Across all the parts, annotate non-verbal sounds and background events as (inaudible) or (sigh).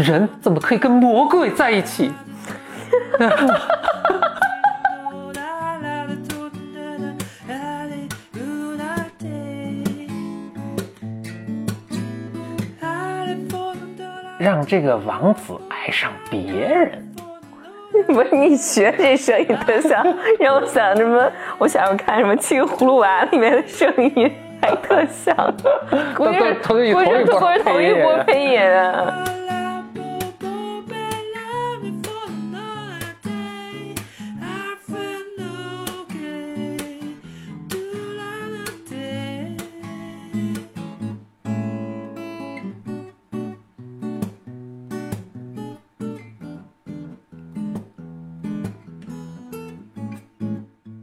人怎么可以跟魔鬼在一起让这个王子爱上别人。不是你学这声音特像，让我想什么？我想要看什么《七个葫芦娃》里面的声音，还特像。估计是都都一估计同一波是都是同一波配音啊。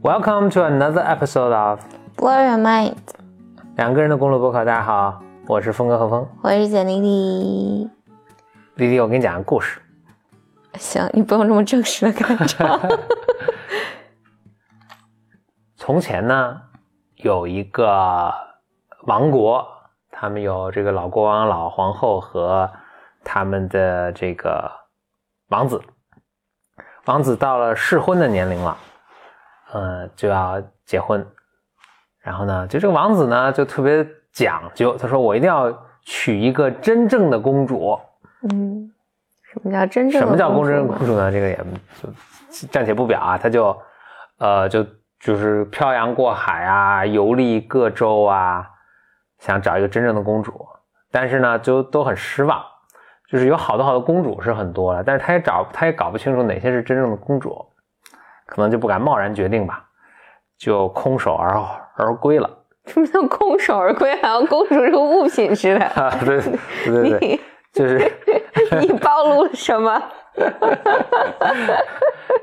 ，Welcome to another episode of Blow your mind，两个人的公路博客。大家好，我是峰哥何峰。我是简丽丽。丽丽，我给你讲个故事。行，你不用这么正式的开场。(laughs) 从前呢，有一个王国，他们有这个老国王、老皇后和他们的这个王子。王子到了适婚的年龄了，呃，就要结婚。然后呢，就这个王子呢，就特别讲究，他说：“我一定要娶一个真正的公主。”嗯，什么叫真正的？什么叫公真公主呢？这个也就暂且不表啊，他就呃就就是漂洋过海啊，游历各州啊，想找一个真正的公主，但是呢就都很失望，就是有好多好多公主是很多了，但是他也找他也搞不清楚哪些是真正的公主，可能就不敢贸然决定吧，就空手而而归了 (laughs) 什么叫空手而归？好像公主是个物品似的。啊，对对对对对，(laughs) 就是。(laughs) 你暴露了什么？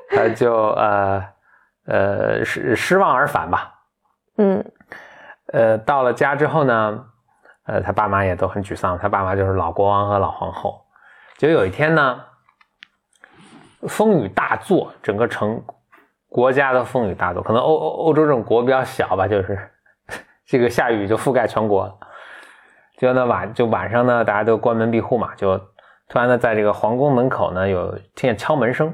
他就呃呃失失望而返吧。嗯呃，到了家之后呢，呃，他爸妈也都很沮丧。他爸妈就是老国王和老皇后。就有一天呢，风雨大作，整个城国家的风雨大作。可能欧欧欧洲这种国比较小吧，就是 (laughs) 这个下雨就覆盖全国了。就那晚就晚上呢，大家都关门闭户嘛，就突然呢，在这个皇宫门口呢，有听见敲门声。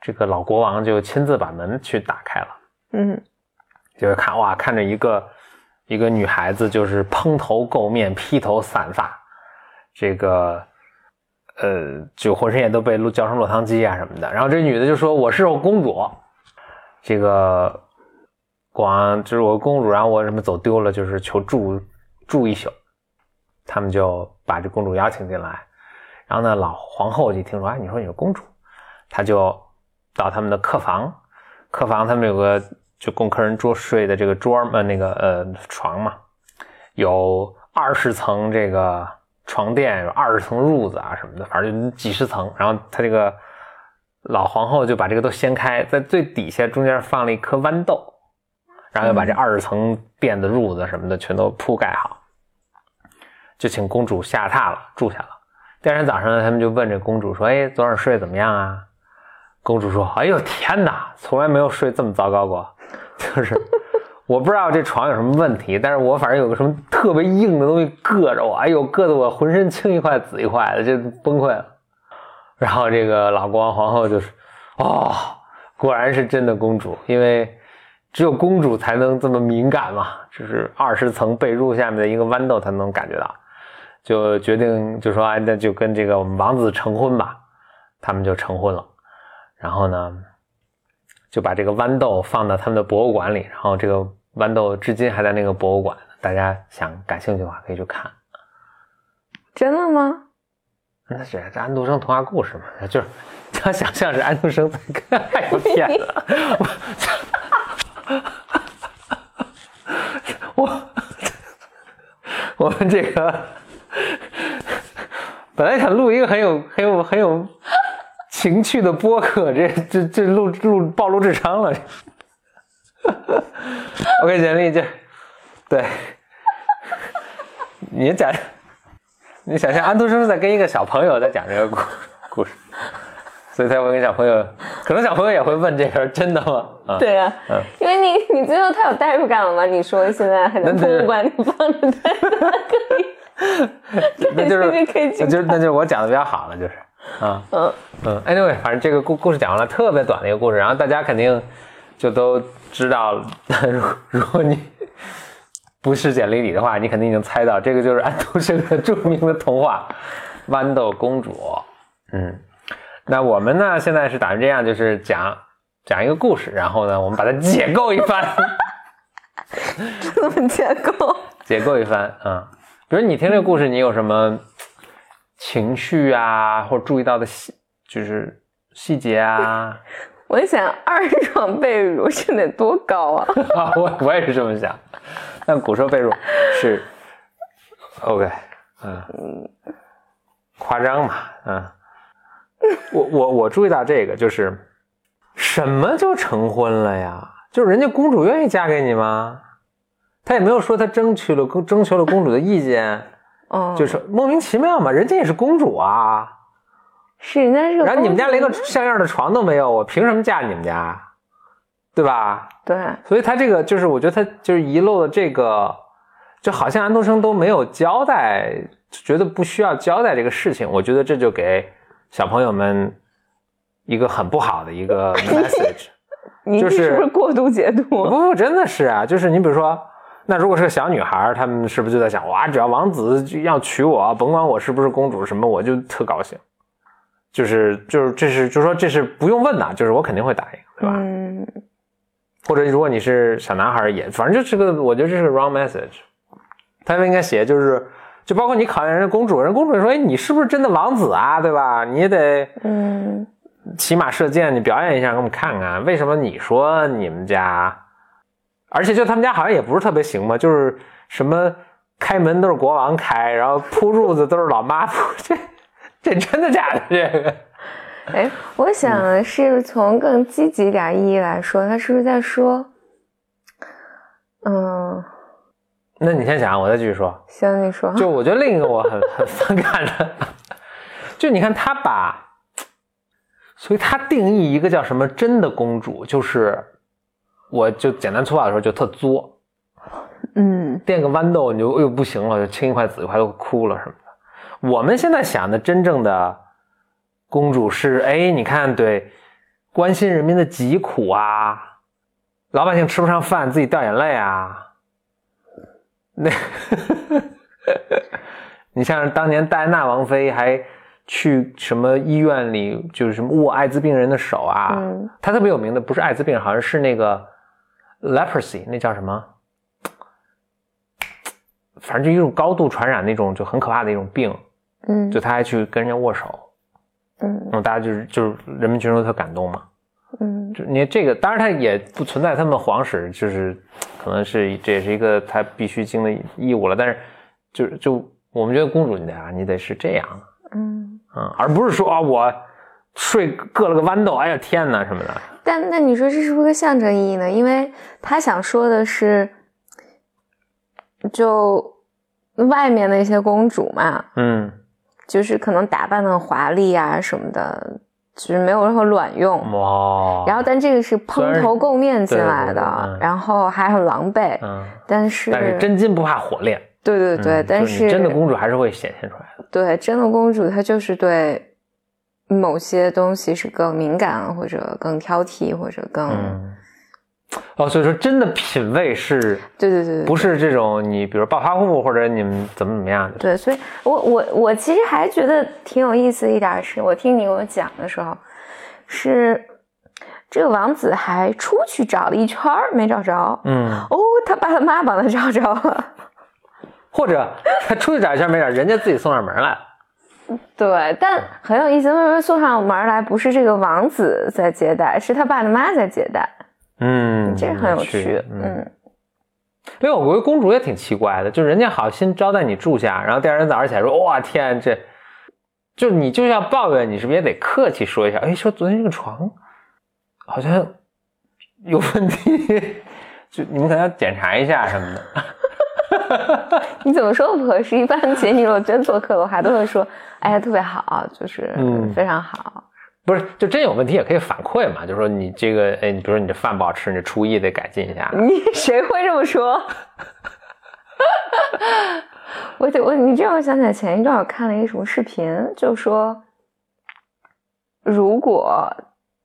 这个老国王就亲自把门去打开了。嗯就是看哇，看着一个一个女孩子，就是蓬头垢面、披头散发，这个呃，就浑身也都被浇成落汤鸡啊什么的。然后这女的就说：“我是公主。”这个广就是我公主，然后我什么走丢了，就是求住住一宿。他们就把这公主邀请进来。然后呢，老皇后一听说，哎，你说你是公主，她就到他们的客房，客房他们有个就供客人桌睡的这个桌呃那个呃床嘛，有二十层这个床垫，有二十层褥子啊什么的，反正就几十层。然后他这个老皇后就把这个都掀开，在最底下中间放了一颗豌豆，然后又把这二十层垫子、褥子什么的全都铺盖好，就请公主下榻了，住下了。第二天早上呢，他们就问这公主说：“哎，昨晚睡得怎么样啊？”公主说：“哎呦天哪，从来没有睡这么糟糕过，就是我不知道这床有什么问题，但是我反正有个什么特别硬的东西硌着我，哎呦，硌得我浑身青一块紫一块的，就崩溃了。”然后这个老国王皇后就是，哦，果然是真的公主，因为只有公主才能这么敏感嘛，就是二十层被褥下面的一个豌豆才能感觉到，就决定就说，哎，那就跟这个我们王子成婚吧，他们就成婚了。然后呢，就把这个豌豆放到他们的博物馆里，然后这个豌豆至今还在那个博物馆，大家想感兴趣的话可以去看。真的吗？那是这安徒生童话故事嘛，就是 (laughs) 他想象是安徒生在看。哎呦天哪！我 (laughs) 我们这个本来想录一个很有很有很有情趣的播客，这这这录录暴露智商了。(laughs) OK，简历这对，你讲你想象安徒生在跟一个小朋友在讲这个故故事，所以他会跟小朋友，可能小朋友也会问这个真的吗？啊，对啊，嗯因为你你最后他有代入感了吗？你说现在还在博物馆里放着他，可以，那就是 (laughs) 那就是那就是我讲的比较好了，就是啊嗯嗯，anyway，反正这个故故事讲完了，特别短的一个故事，然后大家肯定就都知道了。(laughs) 如如果你不是简历里的话，你肯定已经猜到，这个就是安徒生的著名的童话《(laughs) 豌豆公主》。嗯，那我们呢现在是打算这样，就是讲讲一个故事，然后呢我们把它解构一番。这么解构，(laughs) 解构一番啊、比如你听这个故事，你有什么情绪啊，或者注意到的细，就是细节啊？(laughs) 我想二床被褥是得多高啊？(laughs) 啊，我我也是这么想。但古时候被褥是 (laughs) OK，嗯，夸张嘛，嗯。我我我注意到这个，就是什么就成婚了呀？就是人家公主愿意嫁给你吗？他也没有说他争取了公征求了公主的意见，哦，就是莫名其妙嘛，人家也是公主啊。是那是然后你们家连个像样的床都没有，我凭什么嫁你们家？对吧？对，所以他这个就是，我觉得他就是遗漏了这个，就好像安徒生都没有交代，觉得不需要交代这个事情。我觉得这就给小朋友们一个很不好的一个 (laughs) message。你是是不是过度解读？不不，真的是啊，就是你比如说，那如果是个小女孩儿，他们是不是就在想，哇，只要王子就要娶我，甭管我是不是公主什么，我就特高兴。就是就是这是就是说这是不用问的，就是我肯定会答应，对吧？嗯，或者如果你是小男孩儿也，反正就是个，我觉得这是个 wrong message。他们应该写就是，就包括你考验人家公主，人公主也说，哎，你是不是真的王子啊？对吧？你也得嗯，骑马射箭，你表演一下给我们看看，为什么你说你们家，而且就他们家好像也不是特别行嘛，就是什么开门都是国王开，然后铺褥子都是老妈铺，这这真的假的？这个 (laughs) 哎，我想是从更积极点意义来说，他是不是在说，嗯，那你先想，我再继续说。行，你说，就我觉得另一个我很很反感的，就你看他把，所以他定义一个叫什么真的公主，就是我就简单粗暴的时候就特作，嗯垫个豌豆你就哎呦不行了，就青一块紫一块都哭了什么的。我们现在想的真正的公主是，哎，你看对，关心人民的疾苦啊，老百姓吃不上饭自己掉眼泪啊，那，(laughs) 你像当年戴安娜王妃还去什么医院里，就是什么握艾滋病人的手啊，嗯。她特别有名的不是艾滋病，好像是那个 leprosy，那叫什么？反正就一种高度传染那种，就很可怕的一种病，嗯就他还去跟人家握手，嗯嗯，大家就是就是人民群众都特感动嘛。嗯就你这个，当然他也不存在他们皇室，就是可能是这也是一个他必须尽的义务了。但是就就我们觉得公主你得啊，你得是这样，嗯。嗯，而不是说啊我睡硌了个豌豆，哎呀天哪什么的。但那你说这是不是个象征意义呢？因为他想说的是，就外面的一些公主嘛，嗯，就是可能打扮的华丽啊什么的，就是没有任何卵用。哇，然后，但这个是蓬头垢面进来对对对的，嗯然后还很狼狈。嗯，但是，但是真金不怕火炼，对对对，嗯但是真的公主还是会显现出来的。对真的公主，她就是对某些东西是更敏感，或者更挑剔，或者更、嗯，哦，所以说真的品味是对对对对，不是这种你比如暴发户或者你们怎么怎么样的？对，所以我我我其实还觉得挺有意思一点是，我听你给我讲的时候，是这个王子还出去找了一圈没找着，嗯，哦，他爸他妈帮他找着了，(laughs) 或者他出去找一圈没找，人家自己送上门来了。对，但很有意思，为什么送上门来不是这个王子在接待，是他爸他妈在接待，嗯，这很有趣，嗯。嗯因为我觉得公主也挺奇怪的，就是人家好心招待你住下，然后第二天早上起来说：“哇天，这就你就要抱怨，你是不是也得客气说一下？哎，说昨天这个床好像有问题，(laughs) 就你们可能要检查一下什么的。(laughs) ”你怎么说都不合适。一般姐你如果真做客的话，都会说，哎呀特别好，就是嗯非常好。不是，就真有问题也可以反馈嘛，就说你这个，哎，你比如说你这饭不好吃，你这厨艺得改进一下。你谁会这么说？(laughs) 我我你这让我想起来，前一段我看了一个什么视频，就说如果，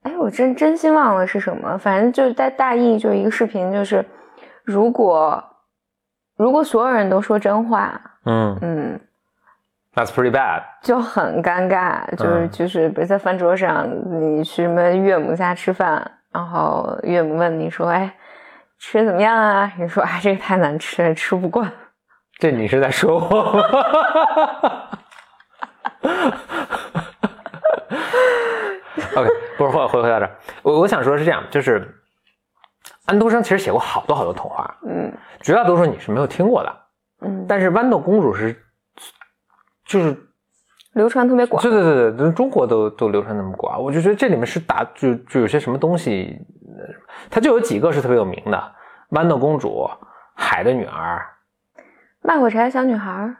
哎，我真真心忘了是什么，反正就是在大意就是一个视频，就是如果如果所有人都说真话，嗯嗯，，That's pretty bad。就很尴尬，就是、嗯就是，比如在饭桌上，你去什么岳母家吃饭，然后岳母问你说：“哎，吃的怎么样啊？”你说：“哎，这个太难吃了，吃不惯。这你是在说我吗？(laughs) OK，不是回回回到这儿，我我想说的是这样，就是安徒生其实写过好多好多童话，”嗯绝大多数你是没有听过的，嗯，但是豌豆公主是，就是流传特别广。对对对对，中国都都流传那么广，我就觉得这里面是打就就有些什么东西，呃它就有几个是特别有名的，豌豆公主、海的女儿。卖火柴小女孩，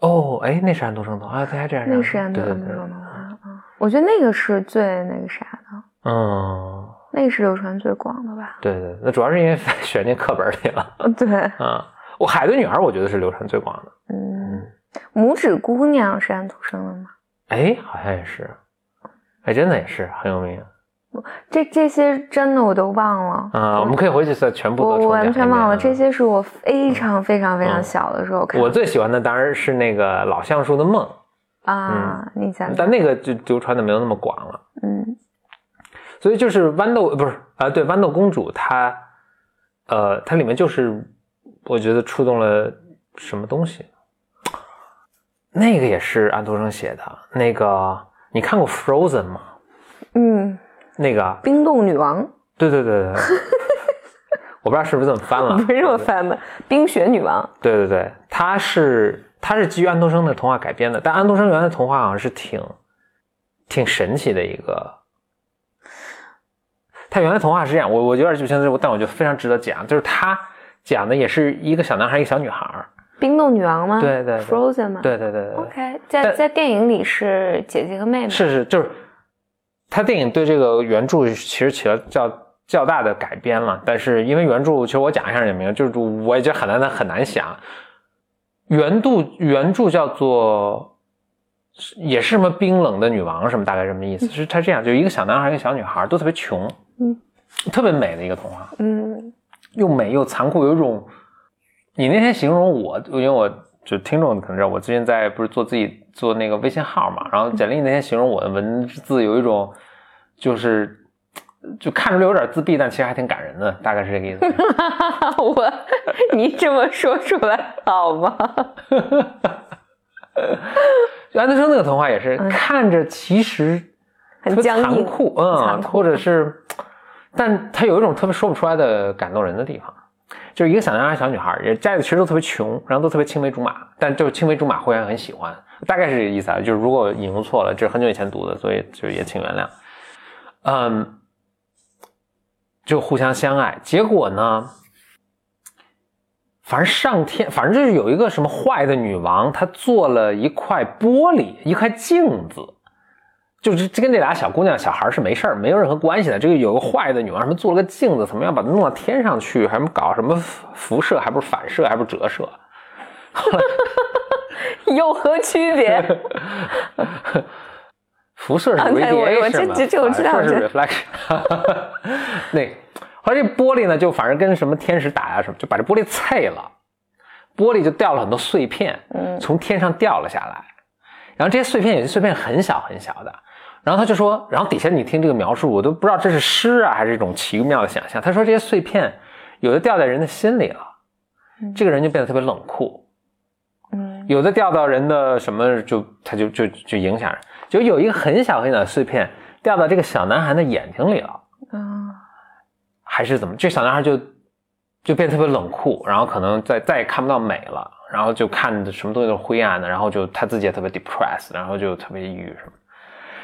哦，哎，那是安徒生的啊，对，还这样，那是安徒生的，吗？嗯，我觉得那个是最那个啥的，嗯，那个是流传最广的吧？对对，那主要是因为 (laughs) 选进课本里了哦，对，啊。我海的女儿，我觉得是流传最广的。嗯，拇指姑娘是安徒生的吗？哎，好像也是，哎，真的也是很有名这这些真的我都忘了。啊。我们可以回去再全部我完全忘了，这些是我非常非常非常嗯小的时候看的。我最喜欢的当然是那个老橡树的梦，啊，你想想，但那个就流传的没有那么广了。嗯所以就是豌豆不是啊、对，豌豆公主她，呃，它里面就是我觉得触动了什么东西。那个也是安徒生写的，那个你看过《Frozen》吗？嗯，那个，冰冻女王对对对对，(laughs) 我不知道是不是这么翻了。不是这么翻的，冰雪女王。对对对，它是它是基于安徒生的童话改编的，但安徒生原来的童话好像是挺挺神奇的一个。他原来童话是这样，我我有点记不清楚，但我觉得非常值得讲，就是他讲的也是一个小男孩，一个小女孩儿。冰冻女王吗？对对对，Frozen 吗？对对对对对，OK，在在电影里是姐姐和妹妹。是是，就是他电影对这个原著其实起了较较大的改编了，但是因为原著，其实我讲一下也明白，就是我也觉得很难很难想。原著原著叫做也是什么冰冷的女王什么，大概什么意思？是它这样，就一个小男孩，一个小女孩，都特别穷，嗯，特别美的一个童话，嗯又美又残酷，有一种你那天形容我，因为我就听众可能知道，我最近在不是做自己做那个微信号嘛，然后简历那天形容我的文字有一种就是就看出来有点自闭，但其实还挺感人的，大概是这个意思。(laughs) 我，你这么说出来好吗？(laughs) 就安徒生那个童话也是看着其实很残酷，嗯，或者是，但他有一种特别说不出来的感动人的地方。就是一个小男孩、小女孩，也家里其实都特别穷，然后都特别青梅竹马，但就是青梅竹马互相很喜欢，大概是这个意思啊。就是如果引用错了，这是很久以前读的，所以就也请原谅。嗯，就互相相爱，结果呢，反正上天，反正就是有一个什么坏的女王，她做了一块玻璃，一块镜子，就是这跟这俩小姑娘、小孩是没事儿，没有任何关系的。这个有个坏的女王，什么做了个镜子，怎么样把它弄到天上去，还什么搞什么辐射，还不是反射，还不是折射。(laughs) 有何区别？(laughs) 辐射是啊对我 radiation 我这嘛这这我知道反射是这 reflection。(laughs) 那后来这玻璃呢，就反正跟什么天使打呀什么，就把这玻璃碎了，玻璃就掉了很多碎片，嗯从天上掉了下来。然后这些碎片有些碎片很小很小的，然后他就说，然后底下你听这个描述，我都不知道这是诗啊还是一种奇妙的想象。他说这些碎片有的掉在人的心里了，这个人就变得特别冷酷，嗯有的掉到人的什么就他就就就影响人，就有一个很小很小的碎片掉到这个小男孩的眼睛里了，啊还是怎么？这小男孩就就变得特别冷酷，然后可能再再也看不到美了，然后就看的什么东西都是灰暗的，然后就他自己也特别 depressed，然后就特别抑郁什么，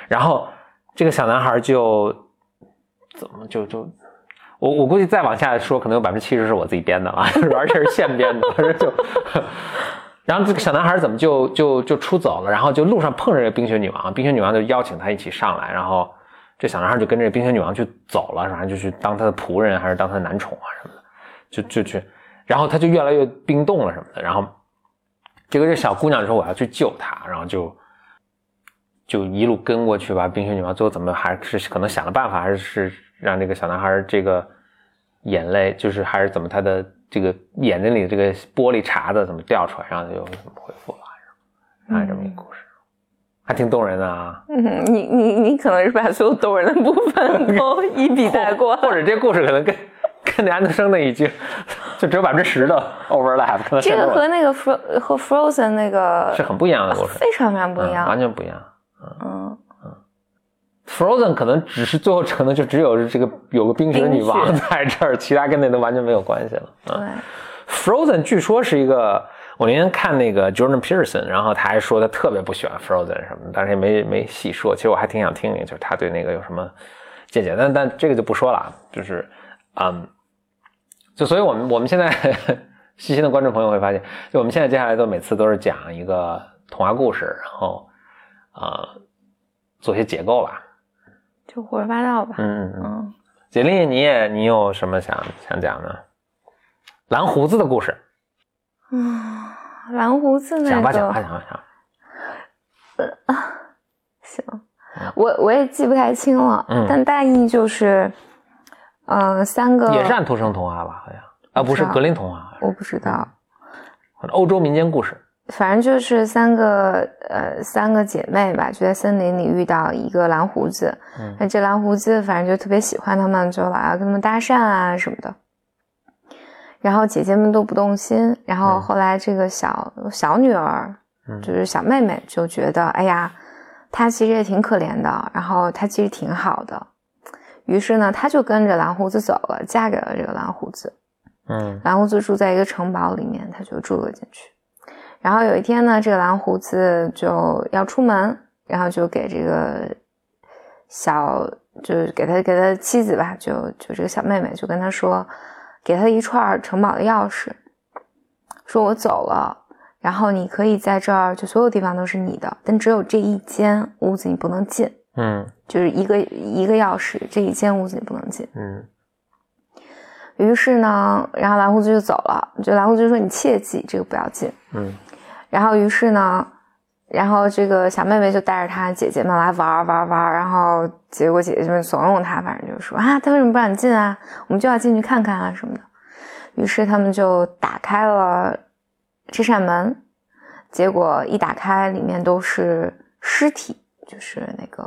然后这个小男孩就怎么就就我我估计再往下说，可能有百分之七十是我自己编的了，就 (laughs) 是而且是现编的，反正就。然后这个小男孩怎么就就就出走了？然后就路上碰着这个冰雪女王，冰雪女王就邀请他一起上来，然后这小男孩就跟着冰雪女王去走了，反正就去当他的仆人还是当他的男宠啊什么的，就就去，然后他就越来越冰冻了什么的，然后结果这小姑娘说我要去救他，然后就就一路跟过去吧。冰雪女王最后怎么还是可能想了办法，还是是让这个小男孩这个眼泪就是还是怎么他的。这个眼睛里的这个玻璃碴子怎么掉出来，然后就怎么恢复了，还是这么一个故事，还挺动人的啊。嗯，你 (laughs) 你你可能是把所有动人的部分都一笔带过，或者这故事可能跟跟那安徒生的已经 (laughs) 就只有百分之十的 overlap。这个和那个 Fro 和 Frozen 那个是很不一样的故事，非常非常不一样，完全不一样。嗯。Frozen 可能只是最后可能就只有这个有个冰雪女王 (laughs) 在这儿，其他跟那都完全没有关系了。对，Frozen 据说是一个，我那天看那个 Jordan Peterson，然后他还说他特别不喜欢 Frozen 什么，但是也没没细说。其实我还挺想听听，就是他对那个有什么见解。但但这个就不说了，就是嗯，就所以我们我们现在细心的观众朋友会发现，就我们现在接下来都每次都是讲一个童话故事，然后啊做些解构吧。就胡说八道吧。嗯嗯。简历，你也你有什么想想讲的？蓝胡子的故事。嗯，蓝胡子那个。讲吧讲吧讲吧讲。呃啊，行，我我也记不太清了。嗯。但大意就是，嗯，三个。也是安徒生童话吧？好像啊，不是格林童话。我不知道。欧洲民间故事。反正就是三个呃三个姐妹吧，就在森林里遇到一个蓝胡子，那这蓝胡子反正就特别喜欢他们，就老要跟他们搭讪啊什么的。然后姐姐们都不动心，然后后来这个小小女儿，就是小妹妹就觉得，哎呀，她其实也挺可怜的，然后她其实挺好的，于是呢，她就跟着蓝胡子走了，嫁给了这个蓝胡子。嗯，蓝胡子住在一个城堡里面，她就住了进去。然后有一天呢，这个蓝胡子就要出门，然后就给这个小，就是给他给他妻子吧，就就这个小妹妹就跟他说，给他一串城堡的钥匙，说我走了，然后你可以在这儿，就所有地方都是你的，但只有这一间屋子你不能进，嗯，就是一个一个钥匙，这一间屋子你不能进，嗯。于是呢，然后蓝胡子就走了，就蓝胡子就说你切记这个不要进，嗯。然后，于是呢，然后这个小妹妹就带着她姐姐们来玩玩玩，然后结果姐姐们怂恿她，反正就说啊，她为什么不让你进啊？我们就要进去看看啊什么的。于是他们就打开了这扇门，结果一打开，里面都是尸体，就是那个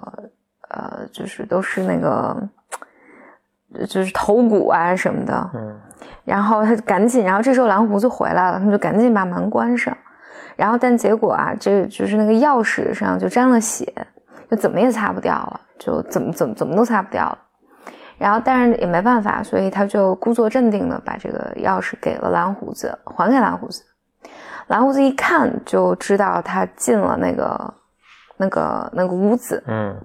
呃，就是都是那个，就是头骨啊什么的。嗯。然后他就赶紧，然后这时候蓝胡子回来了，他们就赶紧把门关上。然后，但结果啊，这就是那个钥匙上就沾了血，就怎么也擦不掉了，就怎么怎么怎么都擦不掉了。然后，但是也没办法，所以他就故作镇定的把这个钥匙给了蓝胡子，还给蓝胡子。蓝胡子一看就知道他进了那个那个那个屋子，嗯。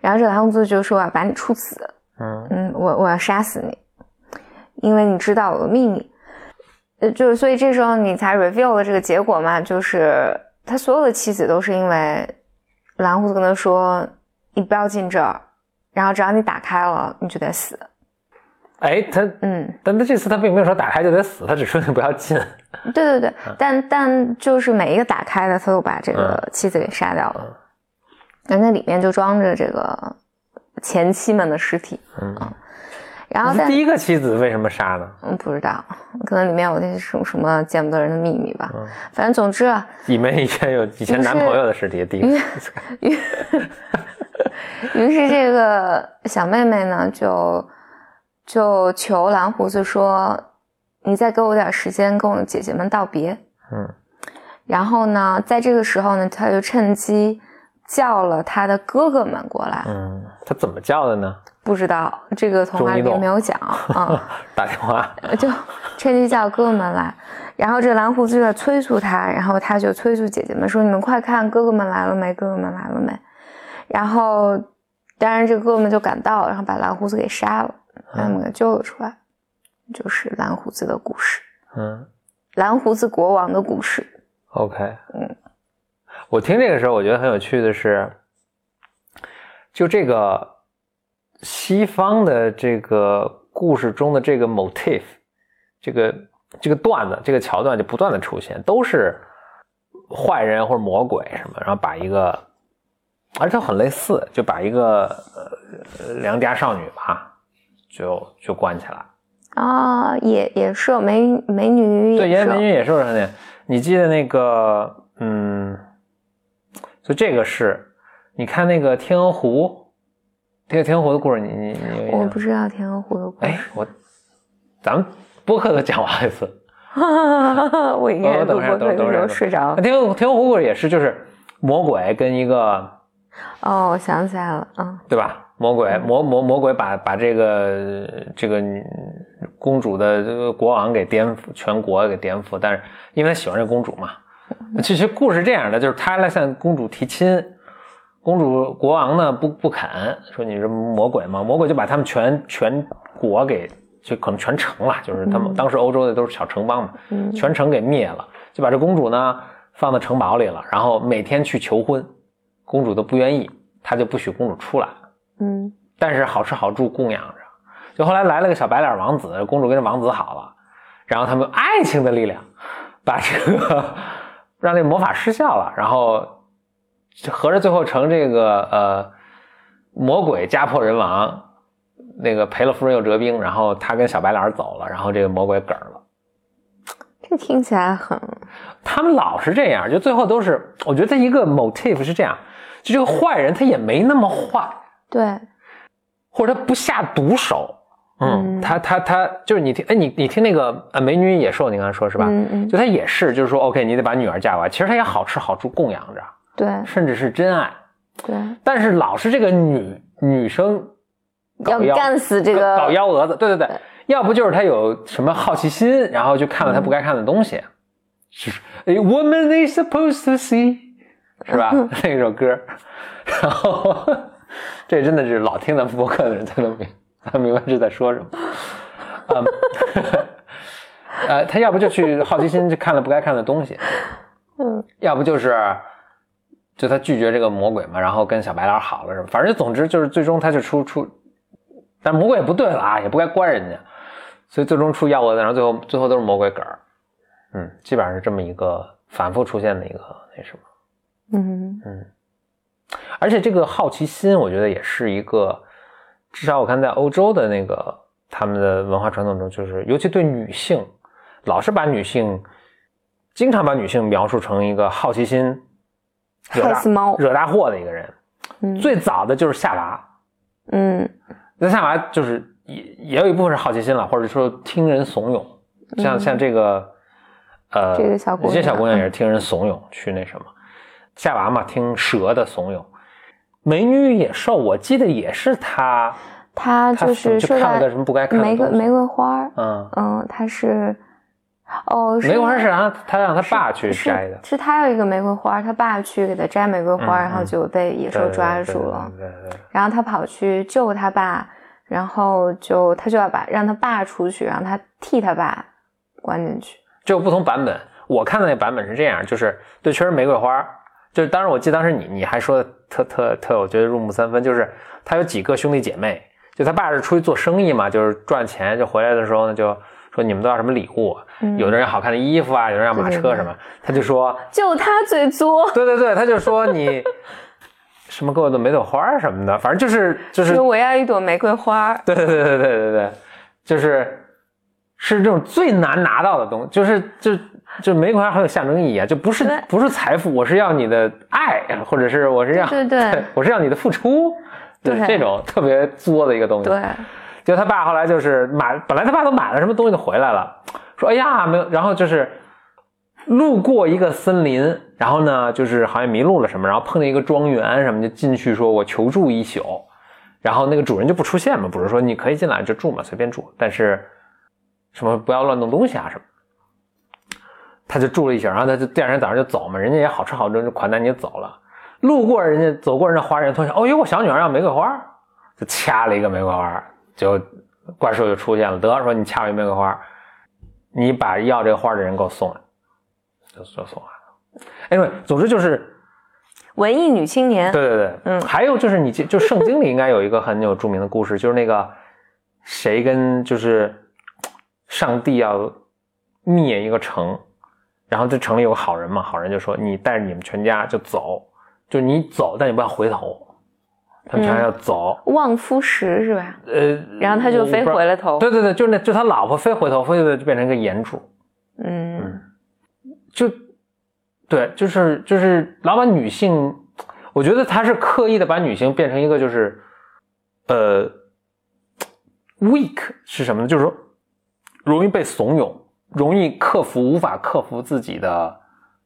然后这蓝胡子就说：“啊，把你处死，嗯嗯，我我要杀死你，因为你知道我的秘密。”呃，就是所以这时候你才 reveal 了这个结果嘛，就是他所有的妻子都是因为蓝胡子跟他说你不要进这儿，然后只要你打开了你就得死。哎，他嗯，但他这次他并没有说打开就得死，他只说你不要进。对对对，但但就是每一个打开的他都把这个妻子给杀掉了，那那里面就装着这个前妻们的尸体，嗯。然后第一个妻子为什么杀呢？嗯，不知道，可能里面有那种什么见不得人的秘密吧。嗯，反正总之啊，里面以前有以前男朋友的尸体。第一个，于于是这个小妹妹呢，就就求蓝胡子说：“你再给我点时间，跟我姐姐们道别。”嗯，然后呢，在这个时候呢，他就趁机叫了他的哥哥们过来。嗯，他怎么叫的呢？不知道这个童话里没有讲啊，(laughs) 打电话就趁机叫哥哥们来，然后这蓝胡子就在催促他，然后他就催促姐姐们说：“你们快看，哥哥们来了没？哥哥们来了没？”然后，当然这哥哥们就赶到，然后把蓝胡子给杀了。把他们给救了出来，就是蓝胡子的故事，嗯蓝胡子国王的故事。，OK，嗯，我听这个时候，我觉得很有趣的是，就这个西方的这个故事中的这个 motif，这个这个段子，这个桥段就不断的出现，都是坏人或者魔鬼什么，然后把一个，而且很类似，就把一个呃良家少女吧，就就关起来。啊，野野兽美美女对，美女野兽上面，你记得那个，嗯，就这个是，你看那个天鹅湖，这个天鹅湖的故事，你你你我不知道天鹅湖的故事。哎事，，我咱们播客都讲过好几次，(laughs) 我应该哦等一下录播客的时候等等一下睡着了。天鹅天鹅湖故事也是，就是魔鬼跟一个哦，我想起来了，嗯。对吧？魔鬼魔魔魔鬼把把这个这个女公主的这个国王给颠覆，全国给颠覆，但是因为他喜欢这公主嘛，其实故事是这样的，就是他来向公主提亲，公主国王呢不不肯，说你是魔鬼嘛，魔鬼就把他们全全国给就可能全城了，就是他们当时欧洲的都是小城邦嘛，嗯全城给灭了，就把这公主呢放到城堡里了，然后每天去求婚，公主都不愿意，他就不许公主出来。嗯但是好吃好住供养着。就后来来了个小白脸王子，公主跟这王子好了，然后他们爱情的力量把这个让这魔法失效了，然后合着最后成这个呃魔鬼家破人亡，那个赔了夫人又折兵，然后他跟小白脸走了，然后这个魔鬼嗝了。这听起来很他们老是这样，就最后都是，我觉得一个 motif 是这样，就这个坏人他也没那么坏，对，或者他不下毒手，嗯，嗯他他他就是你听，哎，你你听那个呃美女野兽，你刚才说是吧？嗯嗯就他也是，就是说，OK，你得把女儿嫁过来，其实他也好吃好住供养着，对。甚至是真爱，对，但是老是这个女女生搞要幺干死这个搞幺蛾子，对对对，要不就是他有什么好奇心，然后就看了他不该看的东西，是 A woman is supposed to see，是吧？(laughs) 那首歌，然后这真的是老听咱们播客的人才能明才能明白这在说什么。嗯，(laughs) 呃，他要不就去好奇心去看了不该看的东西，嗯。要不就是就他拒绝这个魔鬼嘛，然后跟小白脸好了什么，反正就总之就是最终他就出出，但魔鬼也不对了啊，也不该关人家，所以最终出幺蛾子，然后最后最后都是魔鬼梗儿，嗯，基本上是这么一个反复出现的一个那什么。嗯嗯而且这个好奇心，我觉得也是一个，至少我看在欧洲的那个他们的文化传统中，就是尤其对女性，老是把女性，经常把女性描述成一个好奇心害死猫。惹大祸的一个人。嗯。最早的就是夏娃，嗯。那夏娃就是也也有一部分是好奇心了，或者说听人怂恿，像、像这个呃，嗯这个小姑娘这小姑娘也是听人怂恿去那什么，夏娃嘛，听蛇的怂恿。美女与野兽，我记得也是她，她他就是就看了个什么不该看的玫瑰玫瑰花，嗯，嗯，他是哦，玫瑰花是是让他让他爸去摘的，是他有一个玫瑰花，他爸去给他摘玫瑰花，嗯然后嗯就被野兽抓住了，对对对对对然后他跑去救他爸，然后就他就要把让他爸出去，让他替他爸关进去。这有不同版本。我看的那版本是这样，就是对，确实玫瑰花，就是当时我记得当时你你还说的特特特，我觉得入木三分，就是他有几个兄弟姐妹，就他爸是出去做生意嘛，就是赚钱，就回来的时候呢就说你们都要什么礼物，嗯。有的人要好看的衣服啊，有的人要马对对对。车什么，他就说，就他最作，对对对，他就说你 (laughs) 什么给我的玫瑰花什么的，反正就是就是说我要一朵玫瑰花。对对对对对对对，就是是这种最难拿到的东西，就是就就玫瑰花很有象征意义啊，就不是不是财富，我是要你的爱，或者是我是要对对对。(laughs) 我是要你的付出，就是对。这种特别作的一个东西。对，就他爸后来就是买，本来他爸都买了什么东西就回来了，说哎呀没有，然后就是路过一个森林，然后呢就是好像迷路了什么，然后碰见一个庄园什么，就进去说我求助一宿，然后那个主人就不出现嘛，不是说你可以进来就住嘛，随便住，但是什么不要乱动东西啊什么。他就住了一宿，然后他就第二天早上就走嘛，人家也好吃好住，就款待你走了。路过人家走过人家花园，突然想，哦哟，我小女儿要玫瑰花，就掐了一个玫瑰花，就怪兽就出现了，得说你掐我一玫瑰花，你把要这个花的人给我送来，就就送来了。anyway，总之就是文艺女青年，对对对，嗯还有就是你记就圣经里应该有一个很有著名的故事，就是那个谁跟就是上帝要灭一个城，然后这城里有个好人嘛，好人就说你带着你们全家就走，就你走，但你不要回头，他们全要走，望夫石是吧？呃，然后他就飞回了头。对对对，就是那就他老婆飞回头，飞回头就变成一个岩柱，嗯就对，就是就是老把女性，我觉得他是刻意的把女性变成一个就是呃 weak 是什么呢？就是说容易被怂恿，容易克服无法克服自己的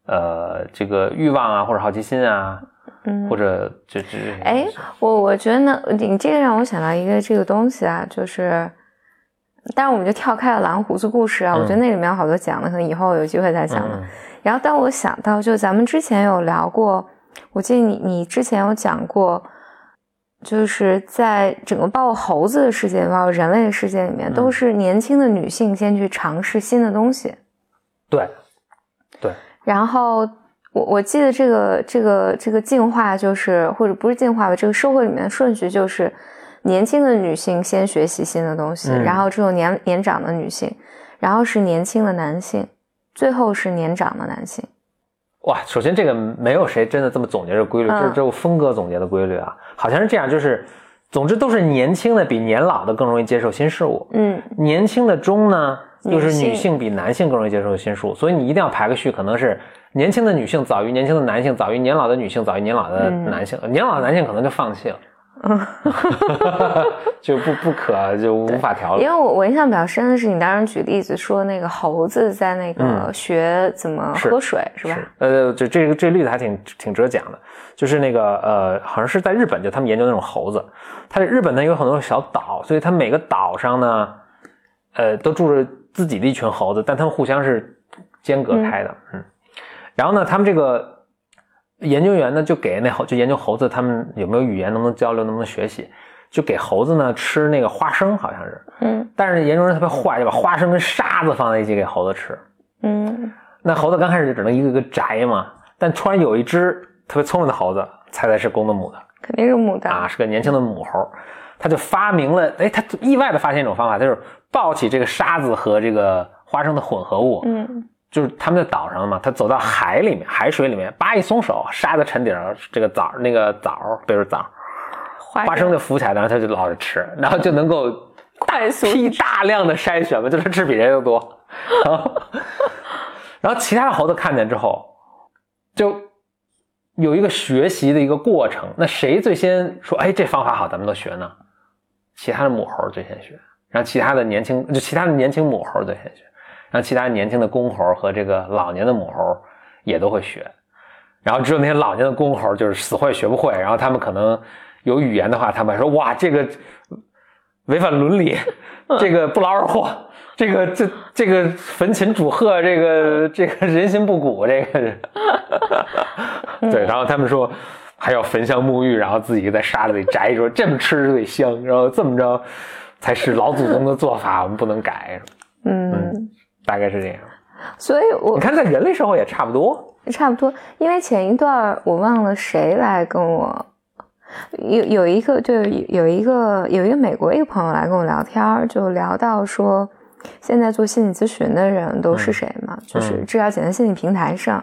呃这个欲望啊或者好奇心啊，嗯，或者这这哎，我我觉得呢，你这个让我想到一个这个东西啊，就是，但是我们就跳开了蓝胡子故事啊，嗯我觉得那里面有好多讲的，可能以后有机会再讲了。嗯。然后当我想到，就咱们之前有聊过，我记得你你之前有讲过，就是在整个包括猴子的世界，包括人类的世界里面，嗯。都是年轻的女性先去尝试新的东西。对对，然后我我记得这个这个这个进化就是或者不是进化吧，这个社会里面的顺序就是年轻的女性先学习新的东西，嗯。然后这种年年长的女性，然后是年轻的男性，最后是年长的男性。哇，首先这个没有谁真的这么总结这个规律，嗯。这是这是峰哥总结的规律啊，好像是这样，就是总之都是年轻的比年老的更容易接受新事物，嗯。年轻的中呢又是女性比男性更容易接受新事物，所以你一定要排个序，可能是年轻的女性早于年轻的男性，早于年老的女性，早于年老的嗯。男性，年老的男性可能就放弃了，(laughs) 就不不可就无法调了。因为我我印象比较深的是，你当时举例子说那个猴子在那个嗯。学怎么喝水，是吧？呃，这这个这个例子还挺挺值得讲的，就是那个呃，好像是在日本，就他们研究那种猴子，它日本呢有很多小岛，所以它每个岛上呢，呃，都住着自己的一群猴子，但它们互相是间隔开的，嗯然后呢，他们这个研究员呢就给那猴就研究猴子他们有没有语言，能不能交流，能不能学习，就给猴子呢吃那个花生，好像是，嗯。但是研究人特别坏，就把花生跟沙子放在一起给猴子吃。嗯。那猴子刚开始就只能一个个摘嘛，但突然有一只特别聪明的猴子，猜猜是公的母的。肯定是母的。啊，是个年轻的母猴，他就发明了，哎，他意外的发现一种方法，就是抱起这个沙子和这个花生的混合物，嗯就是他们在岛上嘛，他走到海里面，海水里面，叭一松手，沙子沉底儿，这个枣那个枣，别说枣，花花生就浮起来，然后他就捞着吃，然后就能够 (laughs) 快速批大量的筛选嘛，就是吃比谁都多。然后，然后其他的猴子看见之后，就有一个学习的一个过程。那谁最先说，哎，这方法好，咱们都学呢？其他的母猴最先学，然后其他的年轻，就其他的年轻母猴最先学，然后其他年轻的公猴和这个老年的母猴也都会学。然后只有那些老年的公猴就是死活也学不会，然后他们可能有语言的话，他们还说哇，这个违反伦理，这个不劳而获，这个这这个焚琴煮鹤，这个这个人心不古，这个。(laughs) 是，对，然后他们说还要焚香沐浴，然后自己在沙子里摘，说这么吃最香，然后这么着才是老祖宗的做法，我们不能改，嗯，大概是这样。所以我你看，在人类社会也差不多，差不多，因为前一段我忘了谁来跟我有有一个对有一个有一个美国一个朋友来跟我聊天，就聊到说现在做心理咨询的人都是谁嘛？就是治疗简单心理平台上，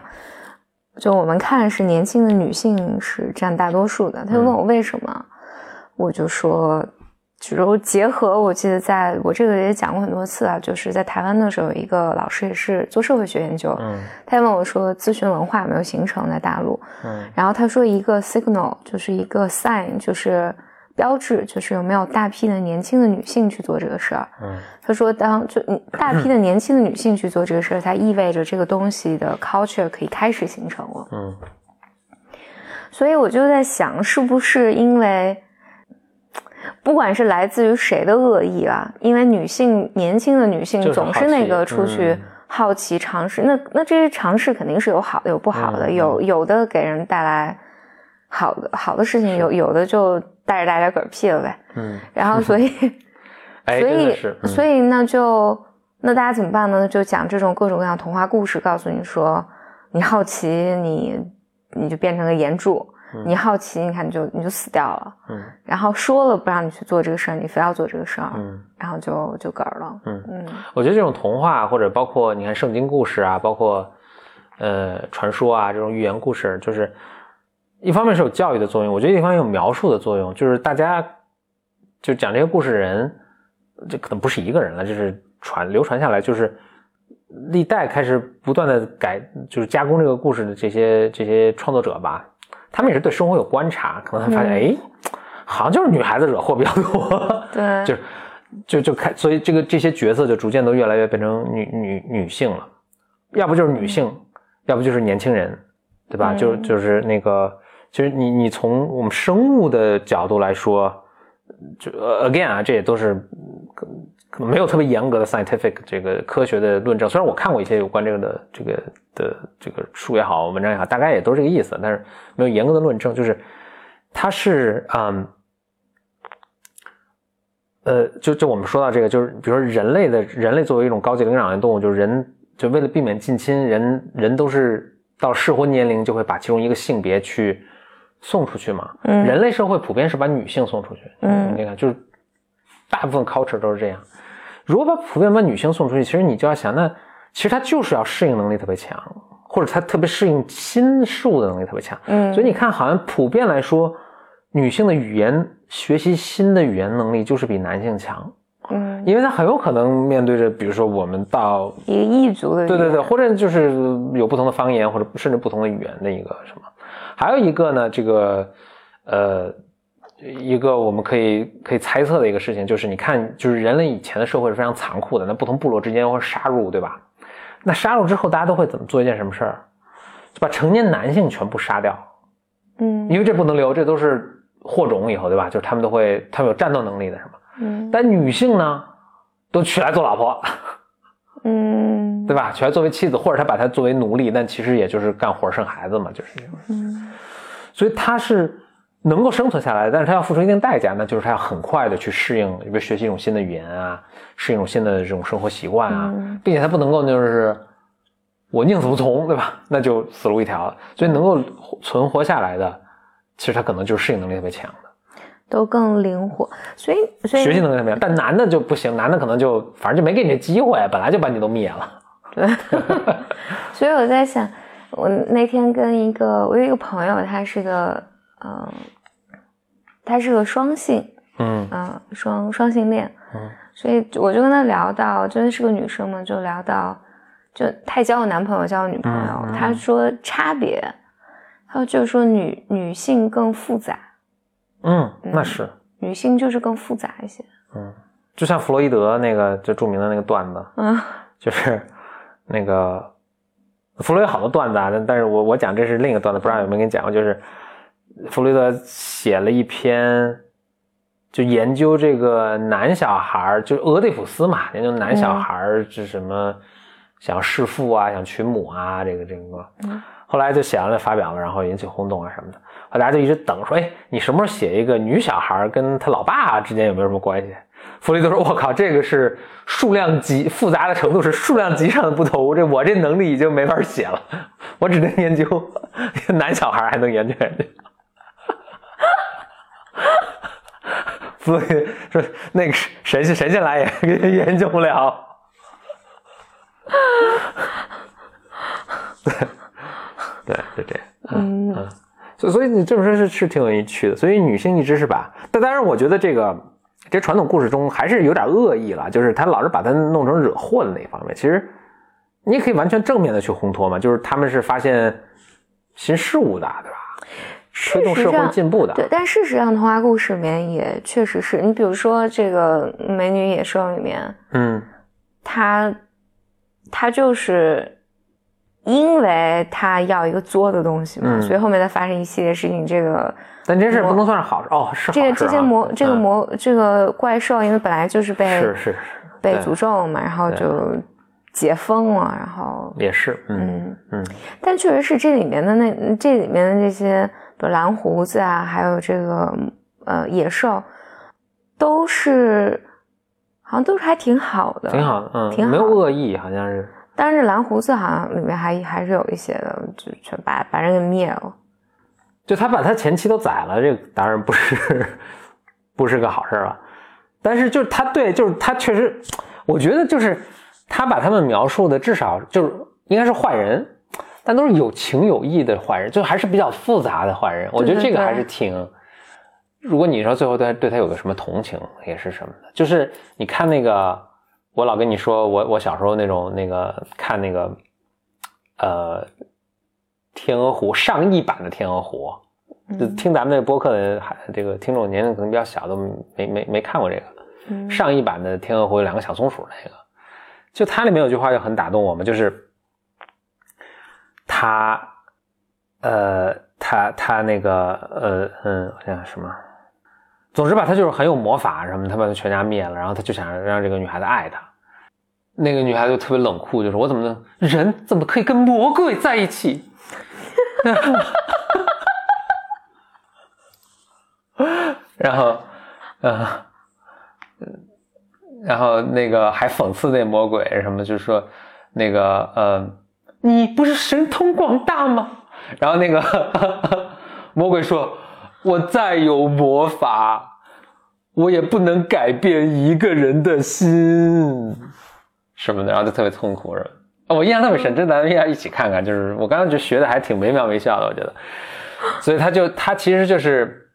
就我们看是年轻的女性是占大多数的。他就问我为什么，我就说。就是结合，我记得在我这个也讲过很多次啊，就是在台湾的时候，有一个老师也是做社会学研究，嗯他问我说，咨询文化有没有形成在大陆？嗯然后他说一个 signal 就是一个 sign，就是标志，就是有没有大批的年轻的女性去做这个事儿。嗯他说，当就大批的年轻的女性去做这个事儿，它意味着这个东西的 culture 可以开始形成了。嗯所以我就在想，是不是因为，不管是来自于谁的恶意啊，因为女性年轻的女性总是那个出去嗯好奇尝试，那那这些尝试肯定是有好的有不好的，嗯有有的给人带来好的好的事情，有有的就带着大家嗝屁了呗。嗯，(laughs) 然后所以 (laughs) 哎，所以所以那就那大家怎么办呢？就讲这种各种各样童话故事，告诉你说你好奇你你就变成个岩柱，嗯你好奇你看你就你就死掉了，嗯。然后说了不让你去做这个事儿，你非要做这个事儿，嗯。然后就就嗝儿了，嗯，嗯。我觉得这种童话或者包括你看圣经故事啊，包括呃传说啊这种寓言故事，就是一方面是有教育的作用，我觉得一方面有描述的作用，就是大家就讲这些故事的人，这可能不是一个人了，就是传流传下来，就是历代开始不断的改，就是加工这个故事的这些这些创作者吧，他们也是对生活有观察，可能他发现，嗯。哎，好像就是女孩子惹祸比较多，对，(laughs) 就是就就开，所以这个这些角色就逐渐都越来越变成女女女性了，要不就是女性，要不就是年轻人，对吧？嗯。就就是那个，其实你你从我们生物的角度来说，就呃 again 啊，这也都是嗯可可能没有特别严格的 scientific 这个科学的论证。虽然我看过一些有关这个的这个的这个书也好，文章也好，大概也都是这个意思，但是没有严格的论证。就是它是嗯。呃，就就我们说到这个，就是比如说人类的人类作为一种高级灵长类动物，就是人就为了避免近亲，人人都是到适婚年龄就会把其中一个性别去送出去嘛。嗯人类社会普遍是把女性送出去。嗯你看，就是大部分 culture 都是这样。如果把普遍把女性送出去，其实你就要想，那其实她就是要适应能力特别强，或者她特别适应新事物的能力特别强。嗯，所以你看，好像普遍来说，女性的语言学习新的语言能力就是比男性强，嗯，因为她很有可能面对着，比如说我们到一个异族的，对对对，或者就是有不同的方言，或者甚至不同的语言的一个什么。还有一个呢，这个呃，一个我们可以可以猜测的一个事情，就是你看，就是人类以前的社会是非常残酷的，那不同部落之间会杀戮，对吧？那杀戮之后，大家都会怎么做一件什么事儿？就把成年男性全部杀掉，嗯因为这不能留，这都是祸种，以后对吧？就是他们都会，他们有战斗能力的，是吗？嗯但女性呢，都娶来做老婆。嗯 (laughs) 对吧？娶来作为妻子，或者他把她作为奴隶，但其实也就是干活生孩子嘛，就是这种。嗯所以他是能够生存下来，但是他要付出一定代价，那就是他要很快的去适应，比如学习一种新的语言啊，适应一种新的这种生活习惯啊，嗯并且他不能够就是我宁死不从，对吧？(laughs) 那就死路一条。所以能够存活下来的，其实他可能就是适应能力特别强的，都更灵活，所以所以学习能力特别强。但男的就不行，男的可能就反正就没给你机会，本来就把你都灭了。对，(laughs) 所以我在想，我那天跟一个我有一个朋友，他是个嗯、他是个双性，嗯。嗯、双双性恋，嗯。所以我就跟他聊到，真的是个女生嘛，就聊到，就她也交过男朋友，交过女朋友，她说差别，她说就是说女女性更复杂，嗯，那是。女性就是更复杂一些，嗯，就像弗洛伊德那个就著名的那个段子，嗯。(laughs) 就是那个弗洛伊德好多段子啊，但但是我我讲这是另一个段子，不知道有没有跟你讲过，就是弗洛伊德写了一篇，就研究这个男小孩儿，就是俄狄浦斯嘛，研究男小孩儿是什么想弑父啊，想娶母啊，这个这个，嗯后来就写完了发表了，然后引起轰动啊什么的。后来大家就一直等说，哎，你什么时候写一个女小孩跟她老爸之间有没有什么关系？弗雷德说：“我靠，这个是数量级复杂的程度是数量级上的不同，这我这能力已经没法写了，我只能研究 (laughs) 男小孩，还能研究研究。”弗雷德说：“那个神仙神仙来也 (laughs) 研究不了。(laughs) ”对对，就这样。嗯嗯，所以所以你这么说是是挺有趣的。所以女性一直是把，但当然我觉得这个这传统故事中还是有点恶意了，就是他老是把它弄成惹祸的那一方面。其实你也可以完全正面的去烘托嘛，就是他们是发现新事物的？推动社会进步的。对，但事实上，童话故事里面也确实是你，比如说这个《美女野兽》里面，嗯它它就是因为它要一个作的东西嘛，嗯所以后面再发生一系列事情。这个但这件事不能算是好事哦，是。这个这些魔这个嗯魔、这个怪兽，因为本来就是被是是是被诅咒嘛，然后就解封了，然后也是，嗯嗯，嗯但确实是这里面的那这里面的这些，蓝胡子啊，还有这个呃野兽，都是好像都是还挺好的，挺好的，嗯，挺好没有恶意，好像是。但是蓝胡子好像里面还还是有一些的，就全把把人给灭了。就他把他前妻都宰了，这个当然不是 (laughs) 不是个好事儿吧。但是就是他对，就是他确实，我觉得就是他把他们描述的至少就是应该是坏人，但都是有情有义的坏人，就还是比较复杂的坏人。我觉得这个还是挺，如果你说最后对他对他有个什么同情，也是什么的，就是你看那个，我老跟你说我我小时候那种那个看那个，呃。天鹅湖上亿版的天鹅湖，就听咱们这个播客的还这个听众年龄可能比较小，都没没没看过这个。上亿版的天鹅湖有两个小松鼠那个，就它里面有句话就很打动我们，就是他，呃，他他那个呃嗯，我想想什么，总之吧，他就是很有魔法什么，他把他全家灭了，然后他就想让这个女孩子爱他，那个女孩子特别冷酷，就说：“我怎么能人怎么可以跟魔鬼在一起？” (laughs) 然后，嗯，然后那个还讽刺那魔鬼什么，就是说那个呃，你不是神通广大吗？然后那个 (laughs) 魔鬼说：“我再有魔法，我也不能改变一个人的心，什么的。”然后就特别痛苦，是吧？我印象特别深，这咱们要一起看看。就是我刚刚就学的还挺惟妙惟肖的，我觉得。所以他就他其实就是，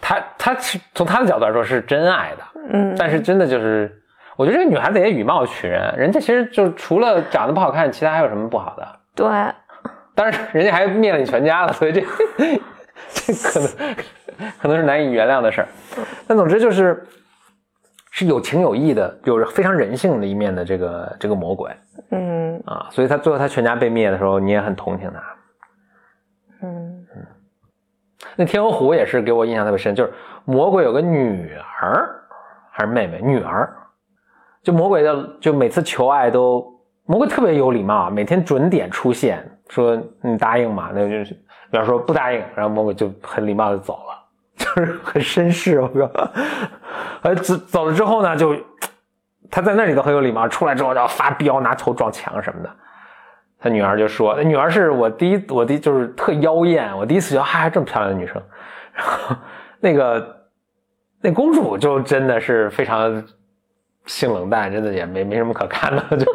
他他从他的角度来说是真爱的，嗯。但是真的就是，我觉得这个女孩子也以貌取人，人家其实就除了长得不好看，其他还有什么不好的？对。当然，人家还灭了你全家了，所以这这可能可能是难以原谅的事儿。但总之就是。是有情有义的，有着非常人性的一面的这个这个魔鬼，嗯啊，所以他最后他全家被灭的时候，你也很同情他，嗯嗯。那天鹅湖也是给我印象特别深，就是魔鬼有个女儿还是妹妹，女儿，就魔鬼的就每次求爱都魔鬼特别有礼貌，每天准点出现，说你答应吗？那就是比方说不答应，然后魔鬼就很礼貌的走了。(laughs) 就是很绅士，我说！呃，走走了之后呢，就他在那里都很有礼貌，出来之后就要发飙，拿头撞墙什么的。他女儿就说：“那女儿是我第一，我第就是特妖艳，我第一次觉得哈，这么漂亮的女生。”然后那个那公主就真的是非常性冷淡，真的也没没什么可看的，(laughs) 就